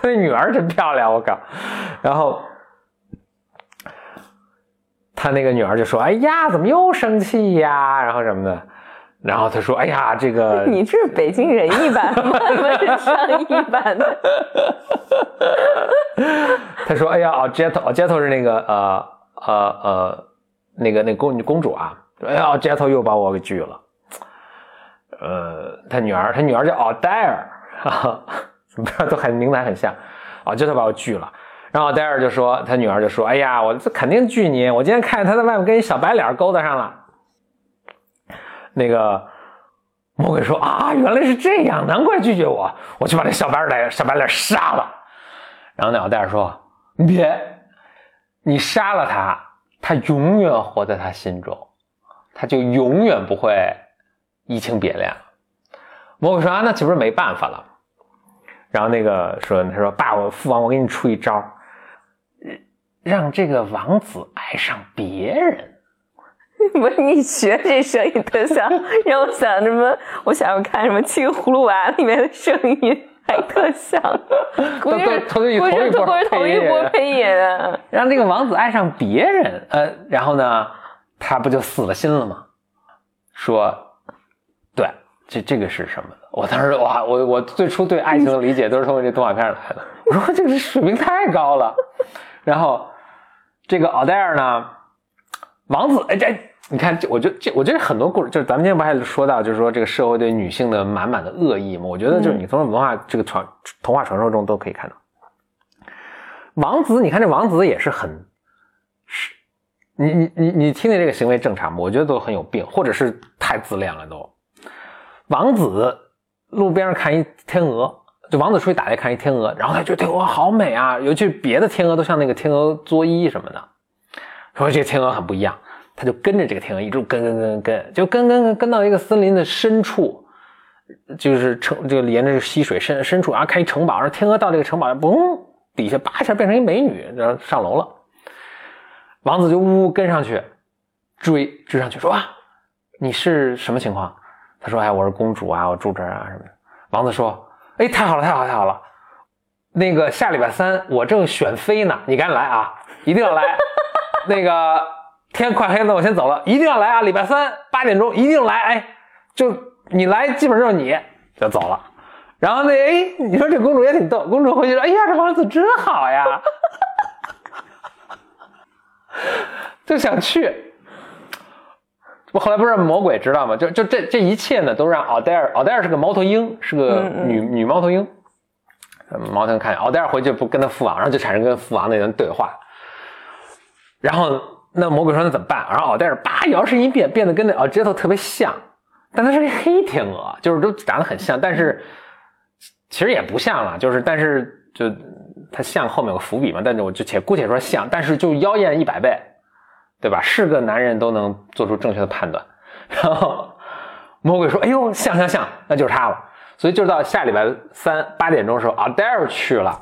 他那女儿真漂亮，我靠！然后。他那个女儿就说：“哎呀，怎么又生气呀？然后什么的，然后他说：‘哎呀，这个 (laughs) 你这是北京人一版吗？(laughs) 不是上一版的。’他说：‘哎呀，哦，街头，哦，街头是那个呃呃呃那个那公公主啊。哎呀，街头又把我给拒了。呃，他女儿，他女儿叫奥黛尔，怎么着都很名字还很像。哦，就他把我拒了。”然后戴尔就说，他女儿就说：“哎呀，我这肯定拒你！我今天看见他在外面跟一小白脸勾搭上了。”那个魔鬼说：“啊，原来是这样，难怪拒绝我！我去把那小白脸小白脸杀了。”然后那奥戴尔说：“你别，你杀了他，他永远活在他心中，他就永远不会移情别恋了。”魔鬼说：“啊，那岂不是没办法了？”然后那个说：“他说爸，我父王，我给你出一招。”让这个王子爱上别人，(laughs) 不是你学这声音特像，让我想什么？(laughs) 我想要看什么《七个葫芦娃》里面的声音，还特像。(laughs) 都都同一同一波同一波配音。让这个王子爱上别人，呃，然后呢，他不就死了心了吗？说，对，这这个是什么？我当时哇，我我最初对爱情的理解都是通过这动画片来的。(laughs) 我说这个水平太高了，然后。这个奥黛尔呢，王子哎这你看这我觉得这我觉得很多故事就是咱们今天不还说到就是说这个社会对女性的满满的恶意吗？我觉得就是你从文化这个传童话传说中都可以看到，王子你看这王子也是很是，你你你你听听这个行为正常吗？我觉得都很有病，或者是太自恋了都。王子路边上看一天鹅。就王子出去打猎看一天鹅，然后他觉得天鹅好美啊，尤其别的天鹅都像那个天鹅作揖什么的，说这个天鹅很不一样，他就跟着这个天鹅一直跟跟跟跟，就跟跟跟跟到一个森林的深处，就是城这个沿着溪水深深处，然后开一城堡，然后天鹅到这个城堡，嘣，底下叭一下变成一美女，然后上楼了。王子就呜呜跟上去追追上去说啊，你是什么情况？他说哎，我是公主啊，我住这儿啊什么的。王子说哎，太好了，太好，太好了。那个下礼拜三我正选妃呢，你赶紧来啊，一定要来。那个天快黑了，我先走了，一定要来啊！礼拜三八点钟一定来，哎，就你来，基本上就是你就走了。然后那哎，你说这公主也挺逗，公主回去说，哎呀，这王子真好呀，(laughs) 就想去。我后来不是魔鬼知道吗？就就这这一切呢，都让奥黛尔，奥黛尔是个猫头鹰，是个女女猫头鹰。猫头鹰看见奥黛尔回去不跟他父王，然后就产生跟父王那段对话。然后那魔鬼说那怎么办？然后奥黛尔叭摇身一变，变得跟那奥杰特特别像，但他是个黑天鹅，就是都长得很像，但是其实也不像了，就是但是就他像后面有个伏笔嘛，但是我就且姑且说像，但是就妖艳一百倍，对吧？是个男人都能做出正确的判断。然后魔鬼说：“哎呦，像像像，那就是他了。”所以就到下礼拜三八点钟的时候，阿黛尔去了，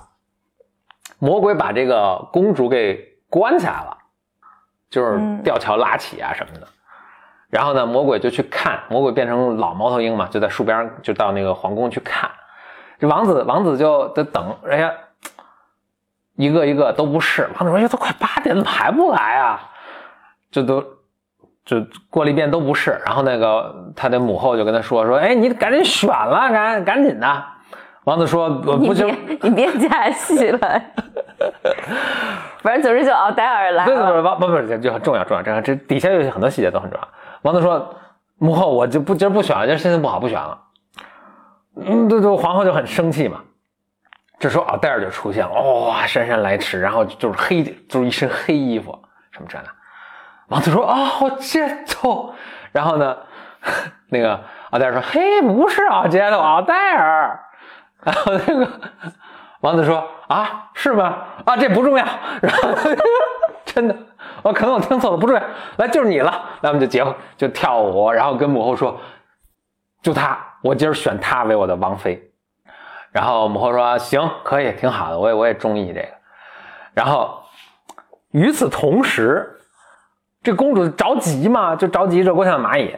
魔鬼把这个公主给关起来了，就是吊桥拉起啊什么的。然后呢，魔鬼就去看，魔鬼变成老猫头鹰嘛，就在树边就到那个皇宫去看。这王子王子就在等，哎呀，一个一个都不是。王子说：“哎呀，都快八点了，还不来啊？”这都。就过了一遍都不是，然后那个他的母后就跟他说说，哎，你赶紧选了，赶赶紧的。王子说，不行，你别加戏了。反正总之就奥黛尔来了。对对对，王不不不，就很重要重要，这这底下有很多细节都很重要。王子说，母后我就不今儿不选了，今儿心情不好不选了。嗯，对对，皇后就很生气嘛。这时候奥黛尔就出现了，哇，姗姗来迟，然后就是黑，就是一身黑衣服什么这的。王子说：“啊，好街头。”然后呢，(laughs) 那个奥黛尔说：“嘿，不是啊，街头奥黛尔。”然后那个 (laughs) 王子说：“啊，是吗？啊，这不重要。(laughs) ”然后真的，我可能我听错了，不重要。来，就是你了。来，我们就结婚，就跳舞，然后跟母后说：“就他，我今儿选他为我的王妃。”然后母后说：“行，可以，挺好的，我也我也中意这个。”然后与此同时。这公主着急嘛，就着急，热锅上的蚂蚁。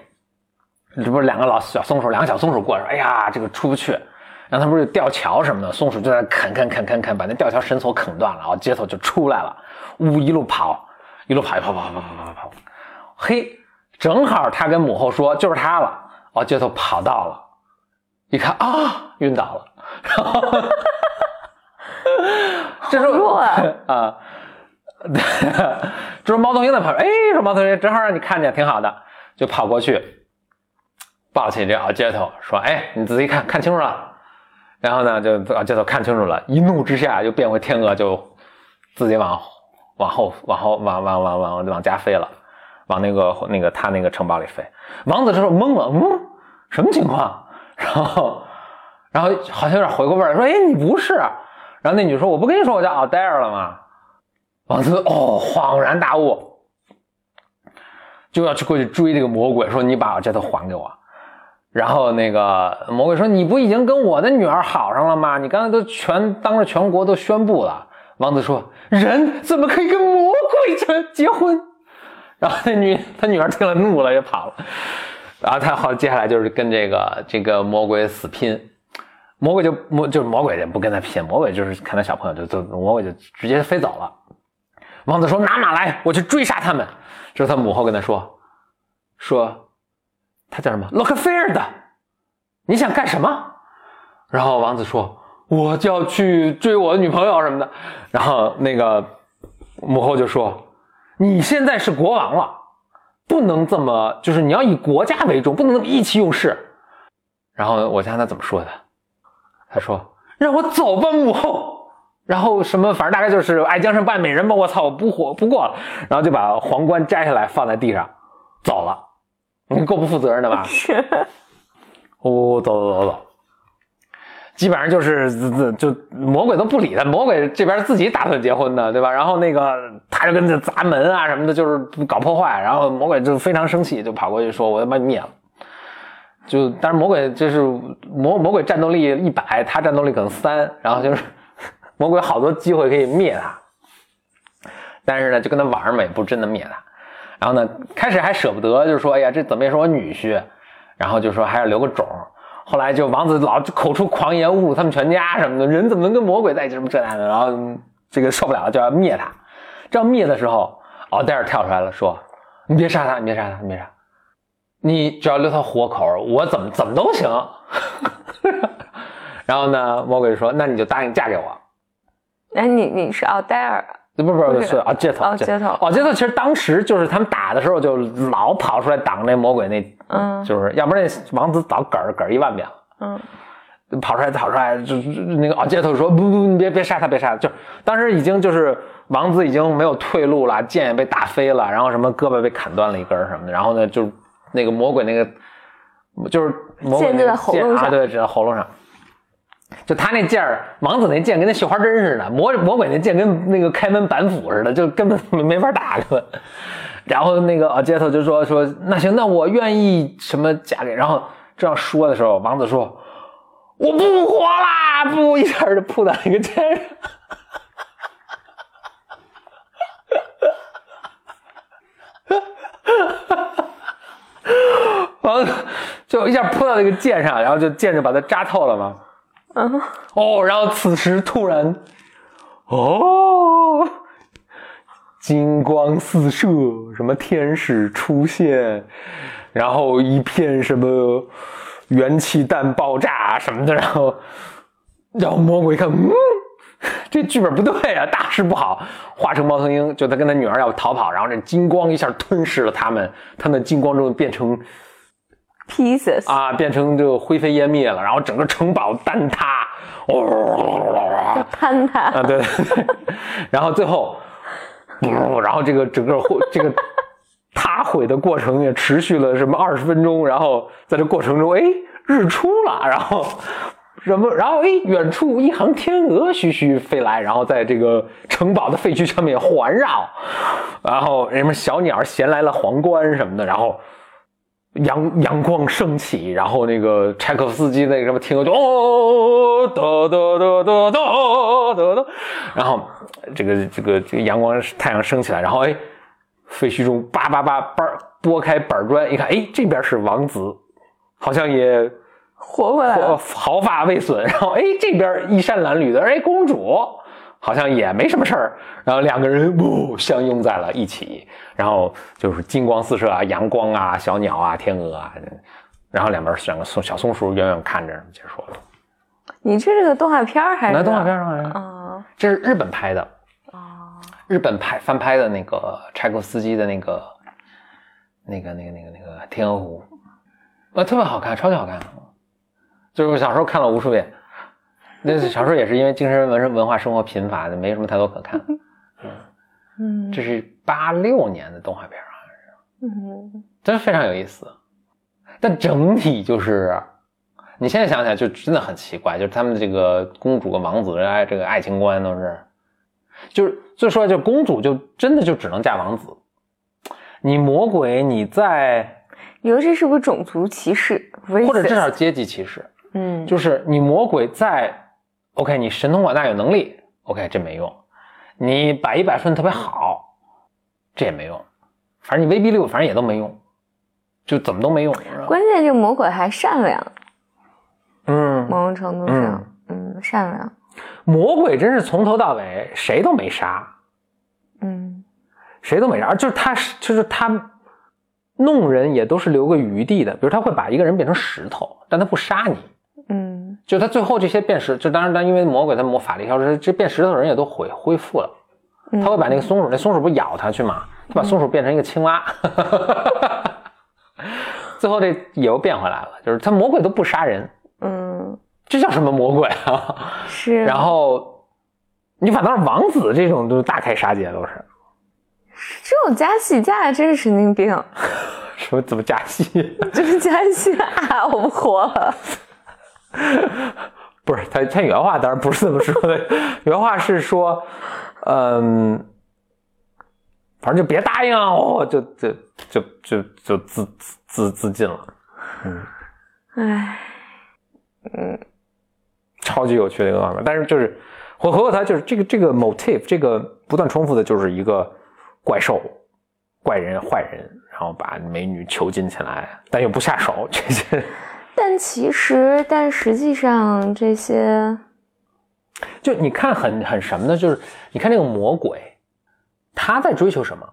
这不是两个老小松鼠，两个小松鼠过来说：“哎呀，这个出不去。”然后他不是吊桥什么的，松鼠就在那啃啃啃啃啃，把那吊桥绳索啃断了，然后街头就出来了，呜，一路跑，一路跑，跑跑跑跑跑跑跑。嘿，正好他跟母后说就是他了，哦，街头跑到了，一看啊，晕倒了。(laughs) 这时候啊。(laughs) (laughs) 这是猫头鹰在跑，哎，说猫头鹰正好让你看见，挺好的，就跑过去，抱起这奥杰头，说，哎，你仔细看看清楚了。然后呢，就奥杰头看清楚了，一怒之下就变回天鹅，就自己往往后、往后、往往往往往家飞了，往那个那个他那个城堡里飞。王子这时候懵了，嗯，什么情况？(laughs) 然后，然后好像有点回过味儿，说，哎，你不是？然后那女说，我不跟你说我叫奥黛尔了吗？王子哦，恍然大悟，就要去过去追这个魔鬼，说：“你把我这头还给我。”然后那个魔鬼说：“你不已经跟我的女儿好上了吗？你刚才都全当着全国都宣布了。”王子说：“人怎么可以跟魔鬼结结婚？”然后那女他女儿听了怒了，也跑了。然后他好，接下来就是跟这个这个魔鬼死拼。魔鬼就魔就是魔鬼也不跟他拼，魔鬼就是看到小朋友就就魔鬼就直接飞走了。王子说：“拿马来，我去追杀他们。”这是他母后跟他说：“说他叫什么？洛克菲尔的，你想干什么？”然后王子说：“我就要去追我女朋友什么的。”然后那个母后就说：“你现在是国王了，不能这么，就是你要以国家为重，不能那么意气用事。”然后我看他怎么说的，他说：“让我走吧，母后。”然后什么，反正大概就是爱江山不爱美人吧。我操，不活不过了。然后就把皇冠摘下来放在地上，走了。你够不负责任的吧？是。(laughs) 哦，走走走走。基本上就是就魔鬼都不理他，魔鬼这边自己打算结婚的，对吧？然后那个他就跟着砸门啊什么的，就是搞破坏。然后魔鬼就非常生气，就跑过去说：“我要把你灭了。”就但是魔鬼就是魔魔鬼战斗力一百，他战斗力可能三，然后就是魔鬼好多机会可以灭他，但是呢就跟他玩嘛，也不真的灭他。然后呢，开始还舍不得，就说，哎呀，这怎么也是我女婿，然后就说还要留个种。后来就王子老口出狂言，侮辱他们全家什么的，人怎么能跟魔鬼在一起？什么这那的，然后这个受不了，就要灭他。这要灭的时候，奥黛尔跳出来了，说：“你别杀他，你别杀他，你别杀，你只要留他活口，我怎么怎么都行。” (laughs) 然后呢，魔鬼说：“那你就答应嫁给我。”哎，你你是奥黛尔，不不不是啊，街头哦街头哦街头，其实当时就是他们打的时候，就老跑出来挡那魔鬼那，嗯就是要不然那王子早嗝儿嗝儿一万遍了。嗯，跑出来，跑出来，就是那个奥杰特说不不，你别别杀他，别杀他。就当时已经就是王子已经没有退路了，剑也被打飞了，然后什么胳膊被砍断了一根什么的，然后呢，就那个魔鬼那个就是魔鬼剑就在那个喉咙上剑啊，对，只在喉咙上。就他那剑儿，王子那剑跟那绣花针似的，魔魔鬼那剑跟那个开门板斧似的，就根本没没法打根本。(laughs) 然后那个奥杰特就说说那行，那我愿意什么嫁给。然后这样说的时候，王子说我不活啦，不一下就扑到那个剑上。(laughs) 王子就一下扑到那个剑上，然后就剑就把它扎透了嘛。嗯，哦，然后此时突然，哦，金光四射，什么天使出现，然后一片什么元气弹爆炸什么的，然后，然后魔鬼一看，嗯，这剧本不对啊，大事不好，化成猫头鹰，就他跟他女儿要逃跑，然后这金光一下吞噬了他们，他们金光中变成 pieces 啊，变成就灰飞烟灭了，然后整个城堡坍塌，哦，坍塌，啊，对对对，(laughs) 然后最后，然后这个整个 (laughs) 这个塌毁的过程也持续了什么二十分钟，然后在这过程中，哎，日出了，然后什么，然后哎，远处一行天鹅徐徐飞来，然后在这个城堡的废墟上面环绕，然后什么小鸟衔来了皇冠什么的，然后。阳阳光升起，然后那个柴可夫斯基那个什么天鹅就哦哒哒哒哒哒哒哒，然后这个这个这个阳光太阳升起来，然后哎，废墟中叭叭叭叭拨开板砖，一看哎这边是王子，好像也活过来了，毫发未损，然后哎这边衣衫褴褛的，哎公主好像也没什么事儿，然后两个人呜相拥在了一起，然后就是金光四射啊，阳光啊，小鸟啊，天鹅啊，然后两边两个松小松鼠远远看着结束了。你这是个动画片儿还是？那动画片上好像啊这是日本拍的，啊，日本拍翻拍的那个柴可夫斯基的那个那个那个那个那个《天鹅湖》，啊，特别好看，超级好看，就是我小时候看了无数遍。那小时候也是因为精神文文化生活贫乏的，没什么太多可看。嗯。这是八六年的动画片，好像是，嗯。真是非常有意思。但整体就是，你现在想想就真的很奇怪，就是他们这个公主跟王子的爱这个爱情观都是，就是就说就公主就真的就只能嫁王子，你魔鬼你在你说这是不是种族歧视？或者至少阶级歧视，嗯，就是你魔鬼在，OK，你神通广大有能力，OK，这没用；你百依百顺特别好，这也没用。反正你威逼利诱，反正也都没用，就怎么都没用。关键这个魔鬼还善良，嗯，某种程度上，嗯，善良，魔鬼真是从头到尾谁都没杀，嗯谁都没杀，就是他，就是他弄人也都是留个余地的。比如他会把一个人变成石头，但他不杀你。嗯就他最后这些变石，就当然，但因为魔鬼他魔法力消失，这变石头的人也都恢恢复了。嗯，他会把那个松鼠，那松鼠不是咬他去吗？他把松鼠变成一个青蛙，(laughs) 最后这也又变回来了。就是他魔鬼都不杀人，嗯这叫什么魔鬼啊？是，然后你反倒是王子这种都大开杀戒，都是这种加戏加的真是神经病，(laughs) 什么怎么加戏？就是加戏啊，我不活了，(laughs) 不是他他原话当然不是这么说的，原话是说，嗯，反正就别答应啊，哦，就就就就就自自自自尽了。嗯，唉，超级有趣的一个画面。但是就是我回过头，就是这个这个 motif，这个不断重复的，就是一个怪兽、怪人、坏人，然后把美女囚禁起来，但又不下手，这些但其实，但实际上这些，就你看很很什么呢？就是你看这个魔鬼，他在追求什么？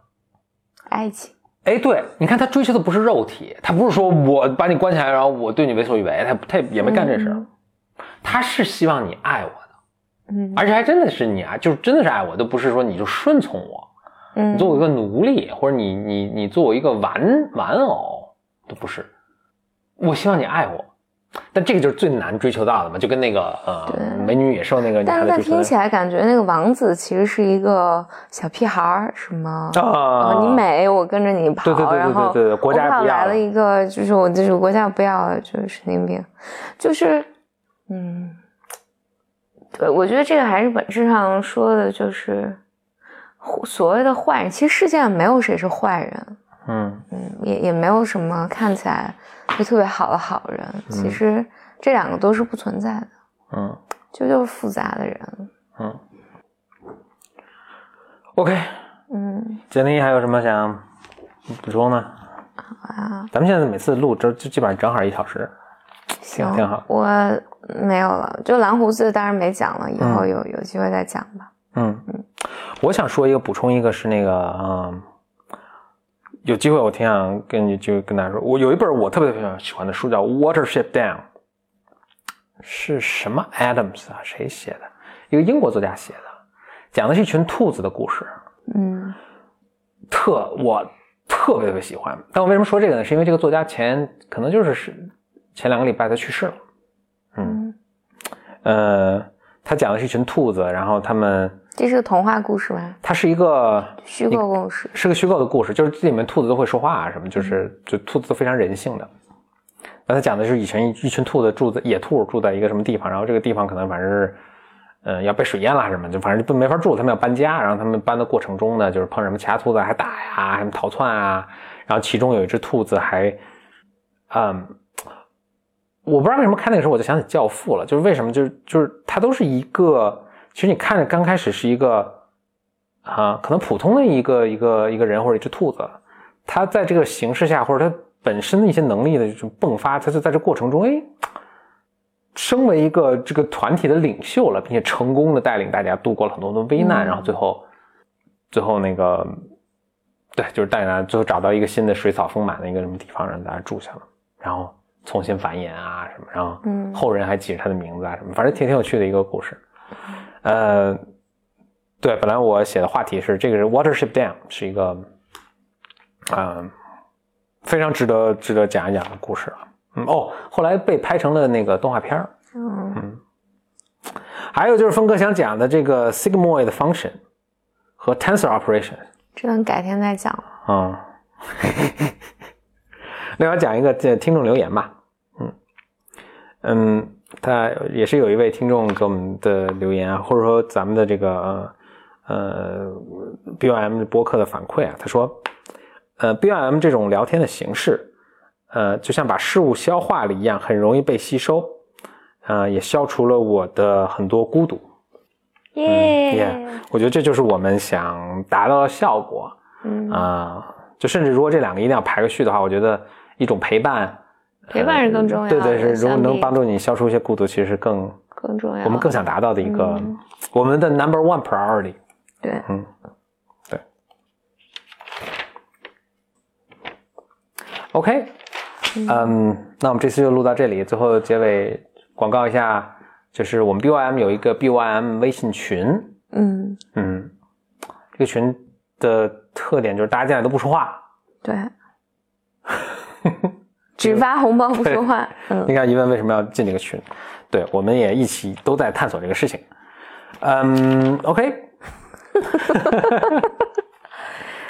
爱情，哎，对，你看他追求的不是肉体，他不是说我把你关起来，然后我对你为所欲为，他他也没干这事儿，嗯他是希望你爱我的，嗯而且还真的是你啊，就是真的是爱我，都不是说你就顺从我，嗯你做我一个奴隶，或者你你你做我一个玩玩偶，都不是，我希望你爱我。但这个就是最难追求到的嘛，就跟那个呃对美女野兽那个女但孩子追求的但听起来感觉那个王子其实是一个小屁孩儿，什么？啊哦，你美，我跟着你跑，对对对对然后对对国家不要来了一个，就是我就是国家不要，就是神经病，就是，嗯，对，我觉得这个还是本质上说的就是所谓的坏人，其实世界上没有谁是坏人，嗯。嗯，也也没有什么看起来就特别好的好人，其实这两个都是不存在的，嗯就就是复杂的人，嗯，OK，嗯。简历还有什么想补充呢？啊，咱们现在每次录这就基本上正好一小时，行，挺好我没有了，就蓝胡子当然没讲了，以后嗯。有、有机会再讲吧。嗯嗯，我想说一个补充一个是那个嗯，有机会我挺想跟你就跟大家说，我有一本我特别特别喜欢的书叫《Watership Down》，是什么 Adams 啊？谁写的？一个英国作家写的，讲的是一群兔子的故事。嗯特我特别特别喜欢。但我为什么说这个呢？是因为这个作家前可能就是是前两个礼拜他去世了。嗯嗯，呃，他讲的是一群兔子，然后他们这是个童话故事吗？它是一个虚构故事。是个虚构的故事，就是这里面兔子都会说话啊什么，就是就兔子都非常人性的。那他讲的是以前一一群兔子住在野兔住在一个什么地方，然后这个地方可能反正是，嗯、要被水淹了还是什么，就反正就没法住，他们要搬家。然后他们搬的过程中呢，就是碰什么其他兔子还打呀，什么逃窜啊。然后其中有一只兔子还，嗯，我不知道为什么看那个时候我就想起《教父》了，就是为什么就是就是它都是一个，其实你看着刚开始是一个。啊，可能普通的一个一个一个人或者一只兔子，它在这个形势下，或者它本身的一些能力的这种迸发，它就在这过程中，哎，升为一个这个团体的领袖了，并且成功的带领大家度过了很多的危难，嗯然后最后最后那个对，就是带领大家最后找到一个新的水草丰满的一个什么地方，让大家住下了，然后重新繁衍啊什么，然后嗯后人还记着他的名字啊什么，反正挺挺有趣的一个故事，呃。对，本来我写的话题是这个是 Watership Dam，是一个，嗯、非常值得值得讲一讲的故事啊。嗯哦，后来被拍成了那个动画片儿嗯还有就是峰哥想讲的这个 sigmoid function 和 tensor operation，这能改天再讲了。嗯，(laughs) 另外讲一个这听众留言吧，嗯嗯，他也是有一位听众给我们的留言啊，或者说咱们的这个呃呃 BOM 播客的反馈啊，他说，呃 BOM 这种聊天的形式，呃，就像把事物消化了一样，很容易被吸收，呃，也消除了我的很多孤独。耶、Yeah，我觉得这就是我们想达到的效果。嗯，啊、就甚至如果这两个一定要排个序的话，我觉得一种陪伴，陪伴是更重要的对对，是如果能帮助你消除一些孤独，其实是更更重要。我们更想达到的一个、嗯我们的 number one priority。对，嗯，对。OK，嗯那我们这次就录到这里。最后结尾广告一下，就是我们 BYM 有一个 BYM 微信群，嗯，嗯，这个群的特点就是大家进来都不说话。对，(laughs) 只发红包不说话。嗯应该疑问为什么要进这个群？对，我们也一起都在探索这个事情。嗯，OK，(laughs)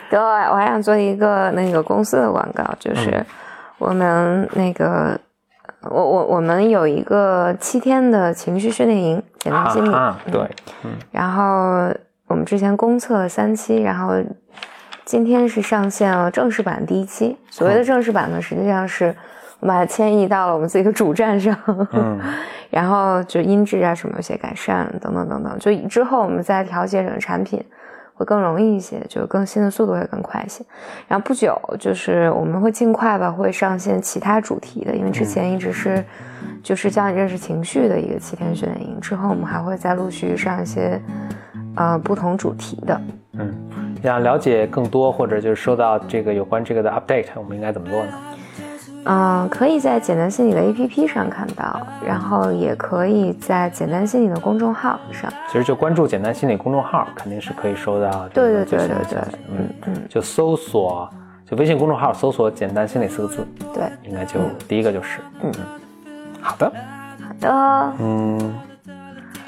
对，我还想做一个那个公司的广告，就是嗯我们那个，我我我们有一个七天的情绪训练营，简单心理。啊，嗯对，然后我们之前公测了三期，然后今天是上线了正式版第一期。所谓的正式版呢，实际上是我们把它迁移到了我们自己的主站上，嗯 (laughs) 然后就音质啊什么有些改善等等等等，就之后我们再调节整个产品会更容易一些，就更新的速度会更快一些。然后不久就是我们会尽快吧会上线其他主题的，因为之前一直是就是教你认识情绪的一个七天训练营，之后我们还会再陆续上一些呃不同主题的。嗯，想了解更多或者就是收到这个有关这个的 update，我们应该怎么做呢？嗯，可以在简单心理的 APP 上看到，然后也可以在简单心理的公众号上。其实就关注简单心理公众号，肯定是可以收到这对对对对对，嗯。嗯，就搜索就微信公众号搜索“简单心理”四个字，对，应该就第一个就是。嗯。好的，好的，嗯，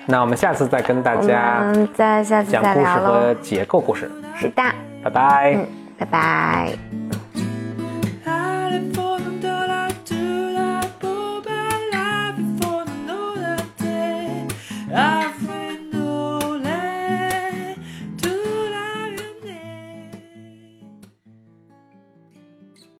那我们下次再跟大家再下次讲故事和解构故事，是的，拜拜，拜拜。